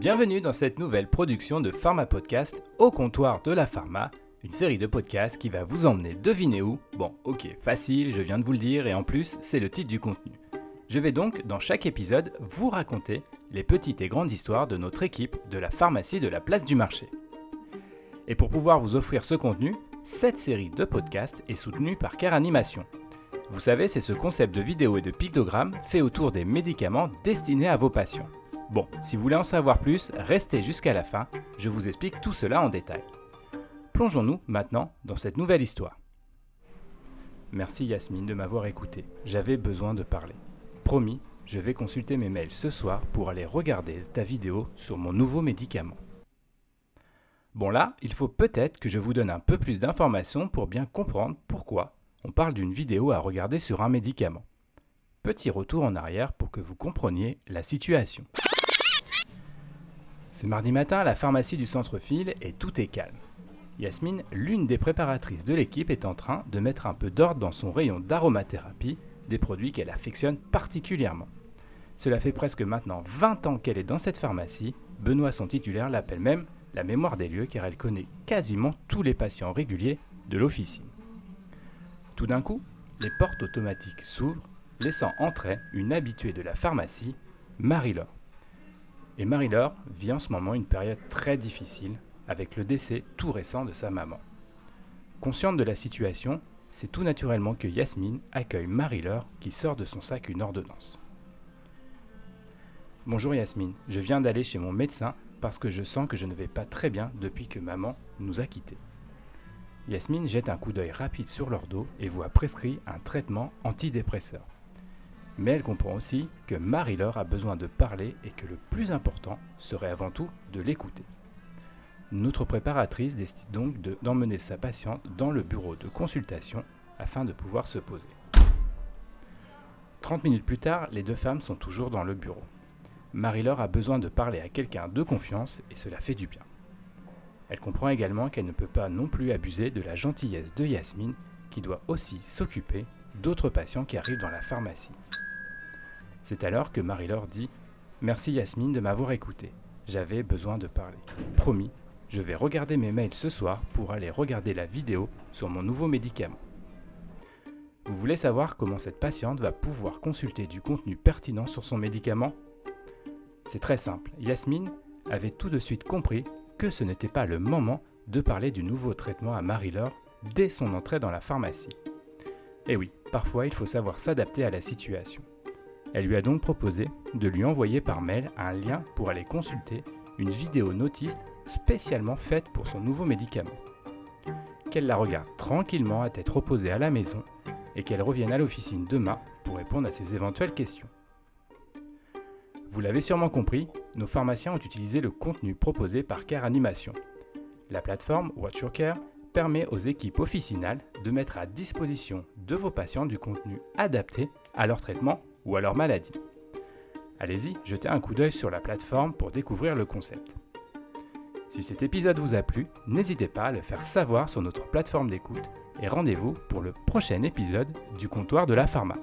Bienvenue dans cette nouvelle production de Pharma Podcast au comptoir de la pharma, une série de podcasts qui va vous emmener devinez où. Bon, ok, facile, je viens de vous le dire, et en plus, c'est le titre du contenu. Je vais donc, dans chaque épisode, vous raconter les petites et grandes histoires de notre équipe de la pharmacie de la place du marché. Et pour pouvoir vous offrir ce contenu, cette série de podcasts est soutenue par Care Animation. Vous savez, c'est ce concept de vidéo et de pictogramme fait autour des médicaments destinés à vos patients. Bon, si vous voulez en savoir plus, restez jusqu'à la fin, je vous explique tout cela en détail. Plongeons-nous maintenant dans cette nouvelle histoire. Merci Yasmine de m'avoir écouté, j'avais besoin de parler. Promis, je vais consulter mes mails ce soir pour aller regarder ta vidéo sur mon nouveau médicament. Bon là, il faut peut-être que je vous donne un peu plus d'informations pour bien comprendre pourquoi on parle d'une vidéo à regarder sur un médicament. Petit retour en arrière pour que vous compreniez la situation. C'est mardi matin à la pharmacie du centre-fil et tout est calme. Yasmine, l'une des préparatrices de l'équipe, est en train de mettre un peu d'ordre dans son rayon d'aromathérapie, des produits qu'elle affectionne particulièrement. Cela fait presque maintenant 20 ans qu'elle est dans cette pharmacie. Benoît, son titulaire, l'appelle même la mémoire des lieux car elle connaît quasiment tous les patients réguliers de l'officine. Tout d'un coup, les portes automatiques s'ouvrent, laissant entrer une habituée de la pharmacie, Marie-Laure. Et Marie-Laure vit en ce moment une période très difficile avec le décès tout récent de sa maman. Consciente de la situation, c'est tout naturellement que Yasmine accueille Marie-Laure qui sort de son sac une ordonnance. Bonjour Yasmine, je viens d'aller chez mon médecin parce que je sens que je ne vais pas très bien depuis que maman nous a quittés. Yasmine jette un coup d'œil rapide sur leur dos et voit prescrit un traitement antidépresseur. Mais elle comprend aussi que Marie-Laure a besoin de parler et que le plus important serait avant tout de l'écouter. Notre préparatrice décide donc d'emmener sa patiente dans le bureau de consultation afin de pouvoir se poser. 30 minutes plus tard, les deux femmes sont toujours dans le bureau. Marie-Laure a besoin de parler à quelqu'un de confiance et cela fait du bien. Elle comprend également qu'elle ne peut pas non plus abuser de la gentillesse de Yasmine qui doit aussi s'occuper d'autres patients qui arrivent dans la pharmacie. C'est alors que Marie-Laure dit Merci Yasmine de m'avoir écouté. J'avais besoin de parler. Promis, je vais regarder mes mails ce soir pour aller regarder la vidéo sur mon nouveau médicament. Vous voulez savoir comment cette patiente va pouvoir consulter du contenu pertinent sur son médicament? C'est très simple. Yasmine avait tout de suite compris que ce n'était pas le moment de parler du nouveau traitement à Marie-Laure dès son entrée dans la pharmacie. Et oui, parfois il faut savoir s'adapter à la situation. Elle lui a donc proposé de lui envoyer par mail un lien pour aller consulter une vidéo notiste spécialement faite pour son nouveau médicament. Qu'elle la regarde tranquillement à tête reposée à la maison et qu'elle revienne à l'officine demain pour répondre à ses éventuelles questions. Vous l'avez sûrement compris, nos pharmaciens ont utilisé le contenu proposé par Care Animation. La plateforme Watch Your Care permet aux équipes officinales de mettre à disposition de vos patients du contenu adapté à leur traitement ou à leur maladie. Allez-y, jetez un coup d'œil sur la plateforme pour découvrir le concept. Si cet épisode vous a plu, n'hésitez pas à le faire savoir sur notre plateforme d'écoute et rendez-vous pour le prochain épisode du comptoir de la pharma.